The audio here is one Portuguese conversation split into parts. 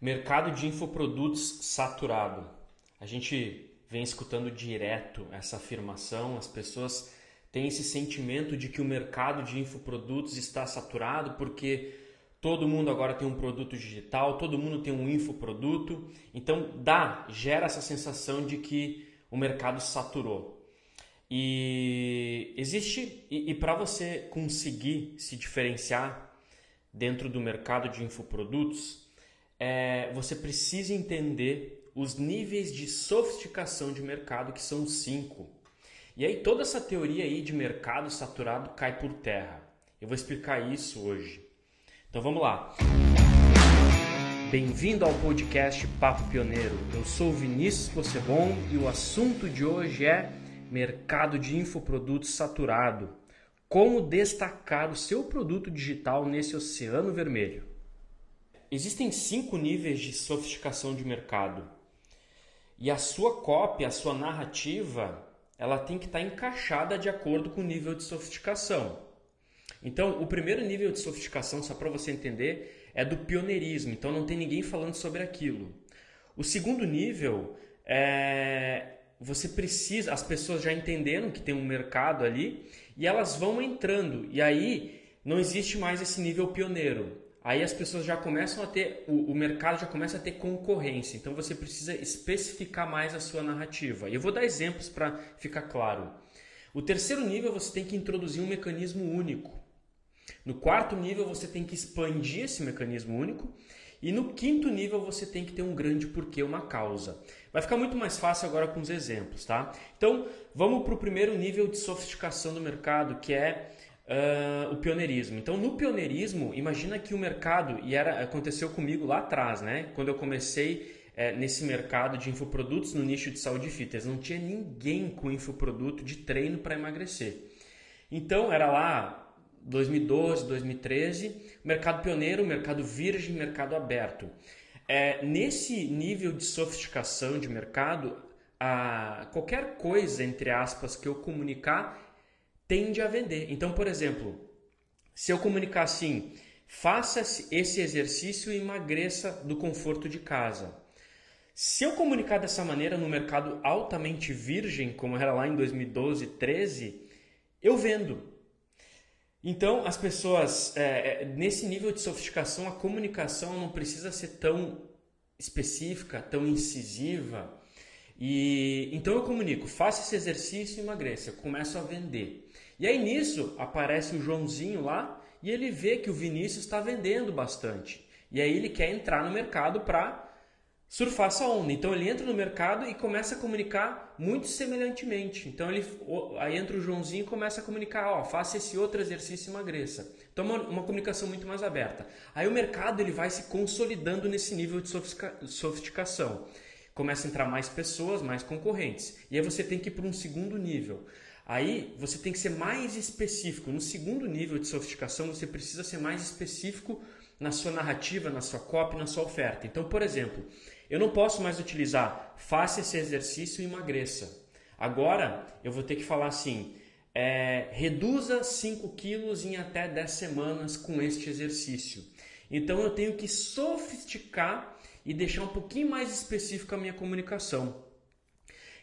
Mercado de infoprodutos saturado. A gente vem escutando direto essa afirmação, as pessoas têm esse sentimento de que o mercado de infoprodutos está saturado porque todo mundo agora tem um produto digital, todo mundo tem um infoproduto, então dá, gera essa sensação de que o mercado saturou. E existe, e, e para você conseguir se diferenciar dentro do mercado de infoprodutos, é, você precisa entender os níveis de sofisticação de mercado, que são cinco. E aí toda essa teoria aí de mercado saturado cai por terra. Eu vou explicar isso hoje. Então vamos lá. Bem-vindo ao podcast Papo Pioneiro. Eu sou Vinícius Possebon e o assunto de hoje é mercado de infoprodutos saturado. Como destacar o seu produto digital nesse oceano vermelho? Existem cinco níveis de sofisticação de mercado. E a sua cópia, a sua narrativa, ela tem que estar encaixada de acordo com o nível de sofisticação. Então, o primeiro nível de sofisticação, só para você entender, é do pioneirismo. Então, não tem ninguém falando sobre aquilo. O segundo nível é você precisa, as pessoas já entenderam que tem um mercado ali e elas vão entrando. E aí não existe mais esse nível pioneiro aí as pessoas já começam a ter, o, o, mercado já começa a ter concorrência. Então você precisa especificar mais a sua narrativa. E eu vou dar exemplos para ficar claro. O terceiro nível você tem que introduzir um mecanismo único. No quarto nível você tem que expandir esse mecanismo único. E no quinto nível você tem que ter um grande porquê, uma causa. Vai ficar muito mais fácil agora com os exemplos, tá? Então vamos para o primeiro nível de sofisticação do mercado, que é uh, o pioneirismo. Então, no pioneirismo, imagina que o mercado, e era aconteceu comigo lá atrás, né? quando eu comecei é, nesse mercado de infoprodutos no nicho de saúde e fitness, não tinha ninguém com infoproduto de treino para emagrecer. Então, era lá 2012, 2013, mercado pioneiro, mercado virgem, mercado aberto. É, nesse nível de sofisticação de mercado, a, qualquer coisa, entre aspas, que eu comunicar tende a vender. Então, por exemplo, se eu comunicar assim, faça esse exercício e emagreça do conforto de casa. Se eu comunicar dessa maneira no mercado altamente virgem, como era lá em 2012, 13, eu vendo. Então, as pessoas, é, é, nesse nível de sofisticação, a comunicação não precisa ser tão específica, tão incisiva. E então eu comunico, faça esse exercício e emagreça. Eu começo a vender. E aí nisso aparece o Joãozinho lá e ele vê que o Vinícius está vendendo bastante. E aí ele quer entrar no mercado para surfar essa onda. Então ele entra no mercado e começa a comunicar muito semelhantemente. Então ele aí entra o Joãozinho e começa a comunicar, ó, faça esse outro exercício e emagreça. Então uma, uma comunicação muito mais aberta. Aí o mercado ele vai se consolidando nesse nível de sofisticação. Começa a entrar mais pessoas, mais concorrentes. E aí você tem que ir para um segundo nível. Aí você tem que ser mais específico. No segundo nível de sofisticação, você precisa ser mais específico na sua narrativa, na sua copy, na sua oferta. Então, por exemplo, eu não posso mais utilizar faça esse exercício e emagreça. Agora eu vou ter que falar assim: é, reduza 5 quilos em até 10 semanas com este exercício. Então eu tenho que sofisticar e deixar um pouquinho mais específico a minha comunicação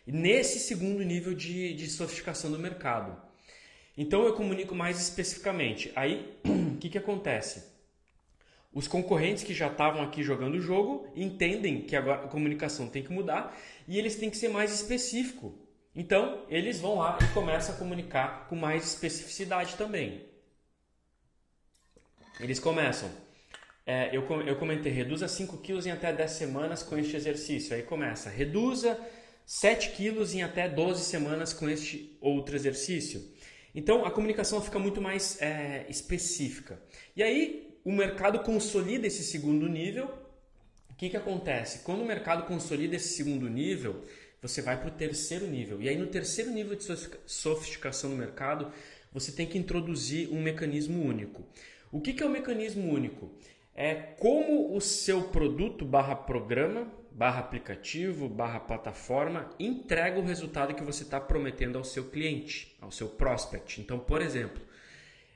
nesse segundo nível de, de sofisticação do mercado. Então eu comunico mais especificamente. Aí o que, que acontece? Os concorrentes que já estavam aqui jogando o jogo entendem que agora a comunicação tem que mudar e eles têm que ser mais específico. Então eles vão lá e começam a comunicar com mais especificidade também. Eles começam. É, eu, eu comentei, reduza 5 quilos em até 10 semanas com este exercício. Aí começa, reduza 7 quilos em até 12 semanas com este outro exercício. Então a comunicação fica muito mais é, específica. E aí o mercado consolida esse segundo nível. O que, que acontece? Quando o mercado consolida esse segundo nível, você vai para o terceiro nível. E aí no terceiro nível de sofisticação do mercado, você tem que introduzir um mecanismo único. O que, que é o mecanismo único? É como o seu produto barra programa barra aplicativo, barra plataforma, entrega o resultado que você está prometendo ao seu cliente, ao seu prospect. Então, por exemplo,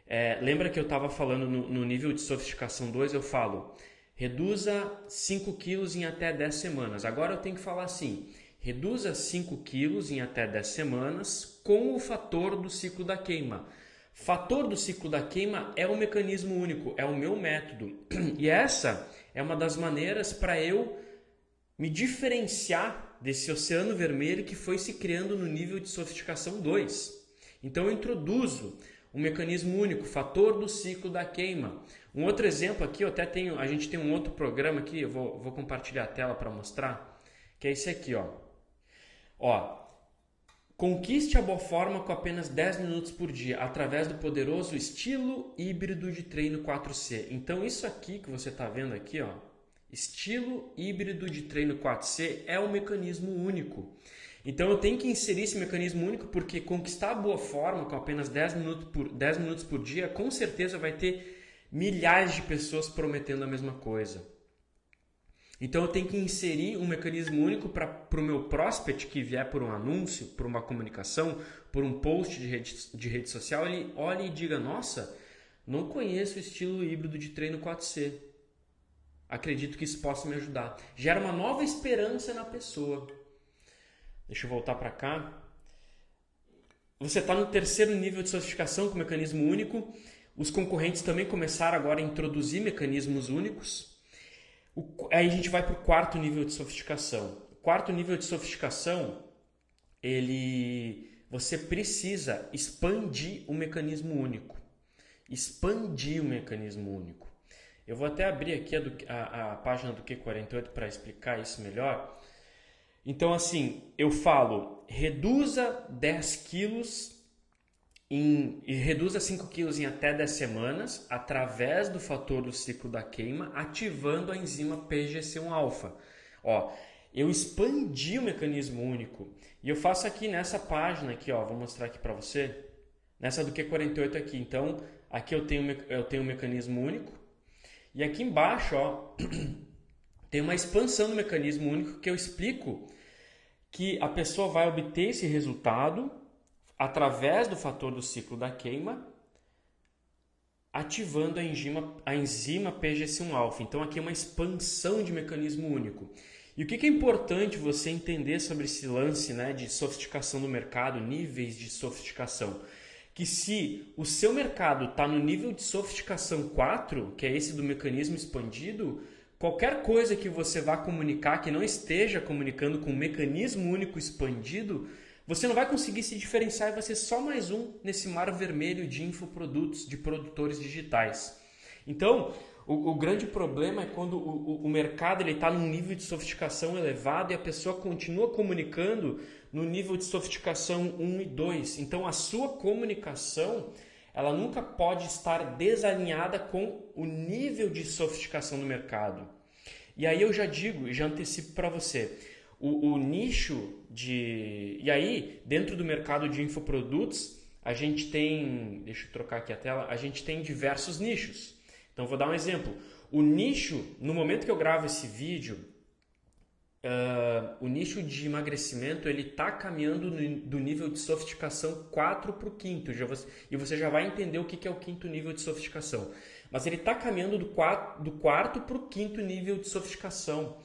é, lembra que eu estava falando no, no, nível de sofisticação 2, eu falo, reduza 5 quilos em até 10 semanas. Agora eu tenho que falar assim, reduza 5 quilos em até 10 semanas com o fator do ciclo da queima. Fator do ciclo da queima é um mecanismo único, é o meu método. E essa é uma das maneiras para eu me diferenciar desse oceano vermelho que foi se criando no nível de sofisticação 2. Então eu introduzo um mecanismo único, fator do ciclo da queima. Um outro exemplo aqui, eu até tenho, a gente tem um outro programa aqui, eu vou, vou compartilhar a tela para mostrar, que é esse aqui, ó. Ó, Conquiste a boa forma com apenas 10 minutos por dia, através do poderoso estilo híbrido de treino 4C. Então, isso aqui que você está vendo aqui, ó, estilo híbrido de treino 4C é um mecanismo único. Então, eu tenho que inserir esse mecanismo único porque conquistar a boa forma com apenas 10 minutos por, 10 minutos por dia, com certeza vai ter milhares de pessoas prometendo a mesma coisa. Então eu tenho que inserir um mecanismo único para o meu prospect que vier por um anúncio, por uma comunicação, por um post de rede, de rede social, ele olhe e diga: Nossa, não conheço o estilo híbrido de treino 4C. Acredito que isso possa me ajudar. Gera uma nova esperança na pessoa. Deixa eu voltar para cá. Você está no terceiro nível de sofisticação com mecanismo único. Os concorrentes também começaram agora a introduzir mecanismos únicos. O, aí a gente vai para o quarto nível de sofisticação. O quarto nível de sofisticação, ele, você precisa expandir o mecanismo único. Expandir o mecanismo único. Eu vou até abrir aqui a, do, a, a página do Q48 para explicar isso melhor. Então, assim, eu falo, reduza 10 quilos em, e reduza 5 quilos em até 10 semanas através do fator do ciclo da queima, ativando a enzima PGC1-alfa. Ó, eu expandi o mecanismo único e eu faço aqui nessa página aqui, ó, vou mostrar aqui para você, nessa do Q48 aqui. Então, aqui eu tenho eu tenho um mecanismo único e aqui embaixo, ó, tem uma expansão do mecanismo único que eu explico que a pessoa vai obter esse resultado através do fator do ciclo da queima, ativando a enzima, a enzima PGC1-alfa. Então aqui é uma expansão de mecanismo único. E o que é importante você entender sobre esse lance né, de sofisticação do mercado, níveis de sofisticação? Que se o seu mercado está no nível de sofisticação 4, que é esse do mecanismo expandido, qualquer coisa que você vá comunicar que não esteja comunicando com o mecanismo único expandido, você não vai conseguir se diferenciar e vai ser só mais um nesse mar vermelho de infoprodutos, de produtores digitais. Então, o, o grande problema é quando o, o, o mercado está num nível de sofisticação elevado e a pessoa continua comunicando no nível de sofisticação 1 e 2. Então, a sua comunicação ela nunca pode estar desalinhada com o nível de sofisticação do mercado. E aí eu já digo e já antecipo para você, o, o nicho de. E aí, dentro do mercado de infoprodutos, a gente tem. Deixa eu trocar aqui a tela. A gente tem diversos nichos. Então, vou dar um exemplo. O nicho, no momento que eu gravo esse vídeo, uh, o nicho de emagrecimento ele está caminhando no, do nível de sofisticação 4 para o quinto. Já você, e você já vai entender o que, que é o quinto nível de sofisticação. Mas ele está caminhando do, quatro, do quarto para o quinto nível de sofisticação.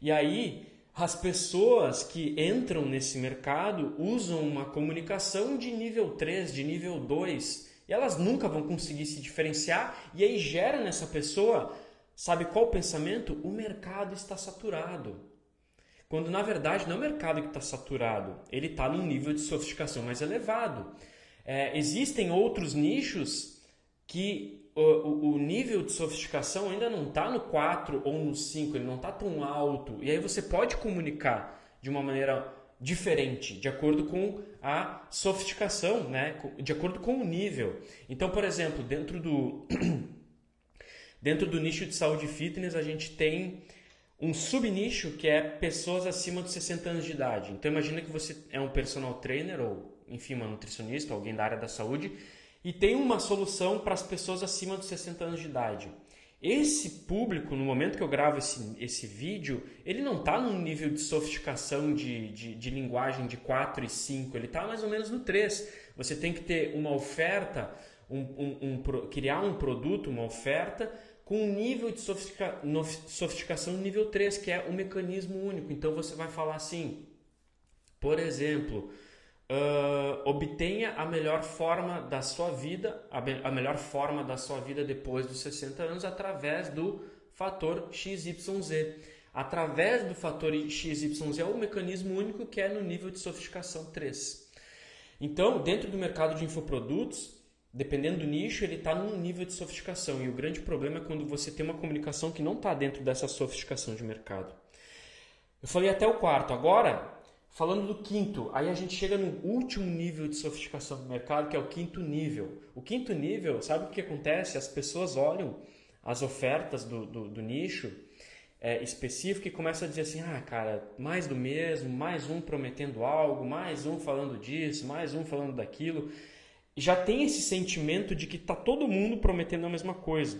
E aí, as pessoas que entram nesse mercado usam uma comunicação de nível 3, de nível 2, e elas nunca vão conseguir se diferenciar, e aí gera nessa pessoa, sabe qual o pensamento? O mercado está saturado. Quando na verdade não é o mercado que está saturado, ele está num nível de sofisticação mais elevado. É, existem outros nichos que o, o, nível de sofisticação ainda não está no 4 ou no 5, ele não está tão alto. E aí você pode comunicar de uma maneira diferente, de acordo com a sofisticação, né? de acordo com o nível. Então, por exemplo, dentro do, dentro do nicho de saúde e fitness, a gente tem um subnicho que é pessoas acima dos 60 anos de idade. Então, imagina que você é um personal trainer ou, enfim, uma nutricionista, alguém da área da saúde e tem uma solução para as pessoas acima dos 60 anos de idade. Esse público, no momento que eu gravo esse, esse vídeo, ele não está num nível de sofisticação de, de, de, linguagem de 4 e 5, ele está mais ou menos no 3. Você tem que ter uma oferta, um, um, um, criar um produto, uma oferta, com um nível de sofistica, sofisticação nível 3, que é o mecanismo único. Então você vai falar assim, por exemplo, uh, obtenha a melhor forma da sua vida, a, a melhor forma da sua vida depois dos 60 anos através do fator XYZ. Através do fator XYZ é o mecanismo único que é no nível de sofisticação 3. Então, dentro do mercado de infoprodutos, dependendo do nicho, ele está num nível de sofisticação. E o grande problema é quando você tem uma comunicação que não está dentro dessa sofisticação de mercado. Eu falei até o quarto. Agora, falando do quinto, aí a gente chega no último nível de sofisticação do mercado, que é o quinto nível. O quinto nível, sabe o que acontece? As pessoas olham as ofertas do, do, do nicho é, específico e começam a dizer assim: ah, cara, mais do mesmo, mais um prometendo algo, mais um falando disso, mais um falando daquilo já tem esse sentimento de que está todo mundo prometendo a mesma coisa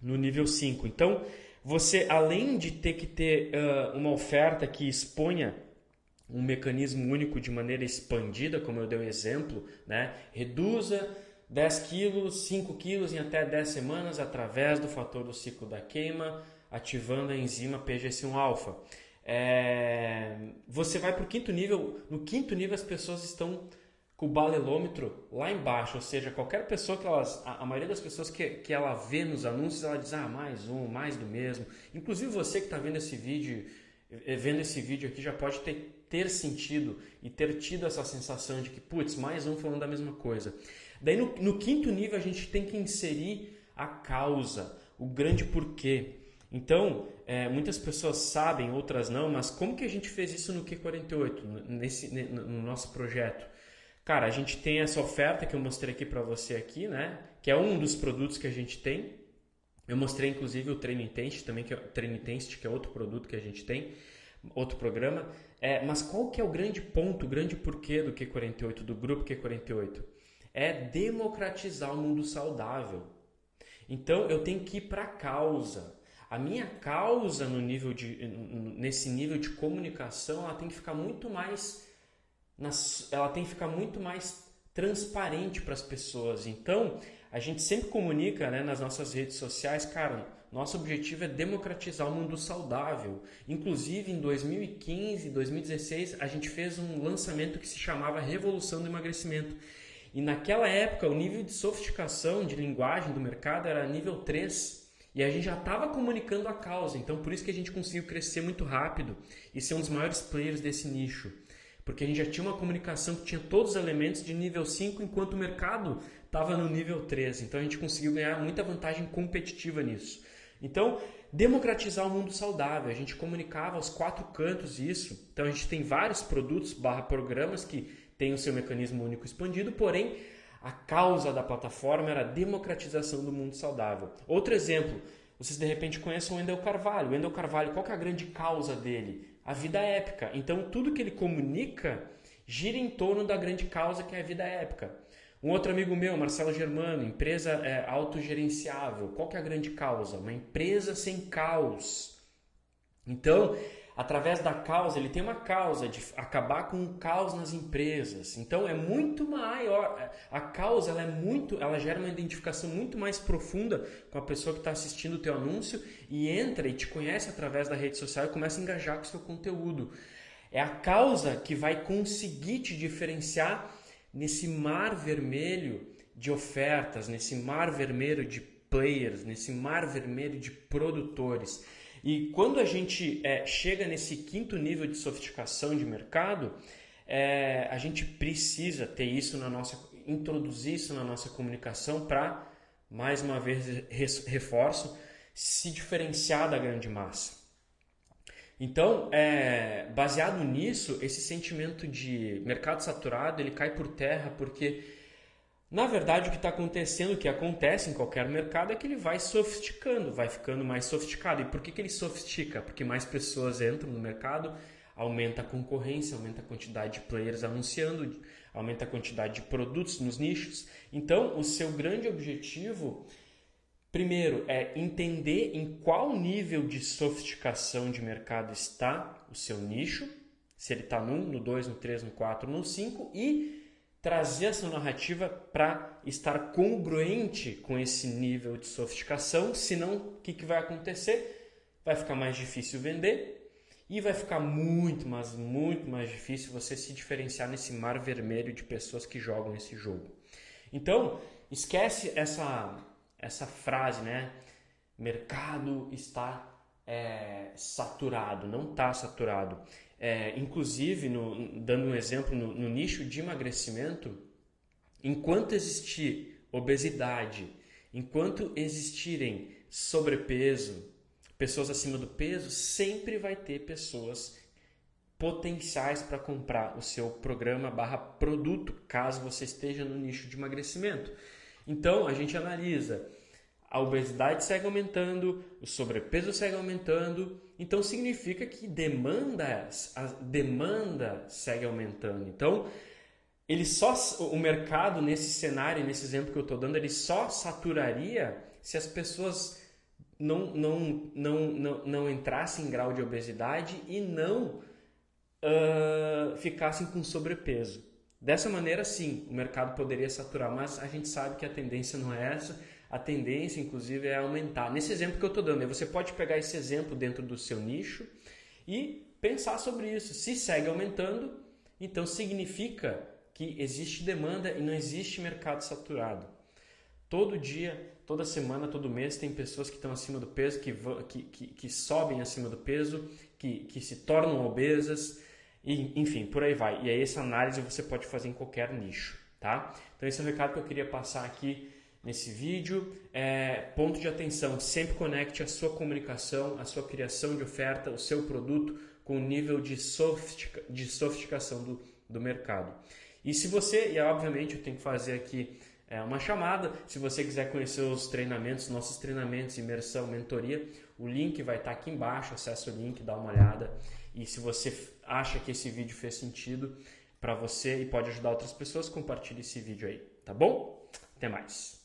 no nível 5. Então, você, além de ter que ter uh, uma oferta que exponha um mecanismo único de maneira expandida, como eu dei um exemplo, né? reduza 10 quilos, 5 quilos em até 10 semanas através do fator do ciclo da queima, ativando a enzima PGC1-alfa. É... Você vai para o quinto nível, no quinto nível as pessoas estão com o balelômetro lá embaixo, ou seja, qualquer pessoa que elas, a, a, maioria das pessoas que, que ela vê nos anúncios, ela diz, ah, mais um, mais do mesmo. Inclusive você que está vendo esse vídeo, eh, vendo esse vídeo aqui, já pode ter, ter sentido e ter tido essa sensação de que, putz, mais um falando da mesma coisa. Daí no, no quinto nível a gente tem que inserir a causa, o grande porquê. Então, é, muitas pessoas sabem, outras não, mas como que a gente fez isso no Q48, nesse, no nosso projeto? Cara, a gente tem essa oferta que eu mostrei aqui para você aqui, né? Que é um dos produtos que a gente tem. Eu mostrei inclusive o Treino Intense também, que é Treino Intense, que é outro produto que a gente tem, outro programa. É, mas qual que é o grande ponto, o grande porquê do Q48, do grupo Q48? É democratizar o mundo saudável. Então eu tenho que ir para a causa. A minha causa no nível de, nesse nível de comunicação, ela tem que ficar muito mais ela tem que ficar muito mais transparente para as pessoas. Então, a gente sempre comunica né, nas nossas redes sociais, cara, nosso objetivo é democratizar o mundo saudável. Inclusive, em 2015, 2016, a gente fez um lançamento que se chamava Revolução do Emagrecimento. E naquela época, o nível de sofisticação de linguagem do mercado era nível 3. E a gente já estava comunicando a causa, então por isso que a gente conseguiu crescer muito rápido e ser um dos maiores players desse nicho porque a gente já tinha uma comunicação que tinha todos os elementos de nível 5, enquanto o mercado estava no nível 3. Então a gente conseguiu ganhar muita vantagem competitiva nisso. Então, democratizar o mundo saudável. A gente comunicava aos quatro cantos isso. Então a gente tem vários produtos barra programas que têm o seu mecanismo único expandido, porém a causa da plataforma era a democratização do mundo saudável. Outro exemplo, vocês de repente conhecem o Wendel Carvalho. O Wendel Carvalho, qual é a grande causa dele? a vida épica. Então tudo que ele comunica gira em torno da grande causa que é a vida épica. Um outro amigo meu, Marcelo Germano, empresa é, autogerenciável. Qual que é a grande causa? Uma empresa sem caos. Então, através da causa, ele tem uma causa de acabar com o caos nas empresas. Então é muito maior. É, a causa ela é muito, ela gera uma identificação muito mais profunda com a pessoa que está assistindo o teu anúncio e entra e te conhece através da rede social e começa a engajar com o seu conteúdo. É a causa que vai conseguir te diferenciar nesse mar vermelho de ofertas, nesse mar vermelho de players, nesse mar vermelho de produtores. E quando a gente é, chega nesse quinto nível de sofisticação de mercado, é, a gente precisa ter isso na nossa, introduzir isso na nossa comunicação para, mais uma vez, reforço, se diferenciar da grande massa. Então, é, baseado nisso, esse sentimento de mercado saturado ele cai por terra porque na verdade, o que está acontecendo, o que acontece em qualquer mercado, é que ele vai sofisticando, vai ficando mais sofisticado. E por que, que ele sofistica? Porque mais pessoas entram no mercado, aumenta a concorrência, aumenta a quantidade de players anunciando, aumenta a quantidade de produtos nos nichos. Então, o seu grande objetivo, primeiro, é entender em qual nível de sofisticação de mercado está o seu nicho, se ele está no 1, no 2, no 3, no 4, no 5 e trazer essa narrativa para estar congruente com esse nível de sofisticação, senão o que, que vai acontecer? Vai ficar mais difícil vender e vai ficar muito, mas muito mais difícil você se diferenciar nesse mar vermelho de pessoas que jogam esse jogo. Então, esquece essa, essa frase, né? Mercado está é, saturado, não está saturado. É, inclusive, no, dando um exemplo, no, no nicho de emagrecimento, enquanto existir obesidade, enquanto existirem sobrepeso, pessoas acima do peso, sempre vai ter pessoas potenciais para comprar o seu programa barra produto, caso você esteja no nicho de emagrecimento. Então, a gente analisa a obesidade segue aumentando, o sobrepeso segue aumentando, então significa que demanda, a demanda segue aumentando. Então, ele só o mercado nesse cenário, nesse exemplo que eu estou dando, ele só saturaria se as pessoas não, não, não, não, não entrassem em grau de obesidade e não uh, ficassem com sobrepeso. Dessa maneira, sim, o mercado poderia saturar, mas a gente sabe que a tendência não é essa a tendência, inclusive, é aumentar. Nesse exemplo que eu estou dando, você pode pegar esse exemplo dentro do seu nicho e pensar sobre isso. Se segue aumentando, então significa que existe demanda e não existe mercado saturado. Todo dia, toda semana, todo mês tem pessoas que estão acima do peso, que, que, que, que sobem acima do peso, que, que se tornam obesas, e, enfim, por aí vai. E aí essa análise você pode fazer em qualquer nicho, tá? Então esse é o recado que eu queria passar aqui nesse vídeo. É, ponto de atenção: sempre conecte a sua comunicação, a sua criação de oferta, o seu produto com o nível de, sofistica, de sofisticação do, do mercado. E se você, e obviamente eu tenho que fazer aqui é, uma chamada, se você quiser conhecer os treinamentos, nossos treinamentos, imersão, mentoria, o link vai estar aqui embaixo, acessa o link, dá uma olhada. E se você acha que esse vídeo fez sentido para você e pode ajudar outras pessoas, compartilhe esse vídeo aí, tá bom? Até mais.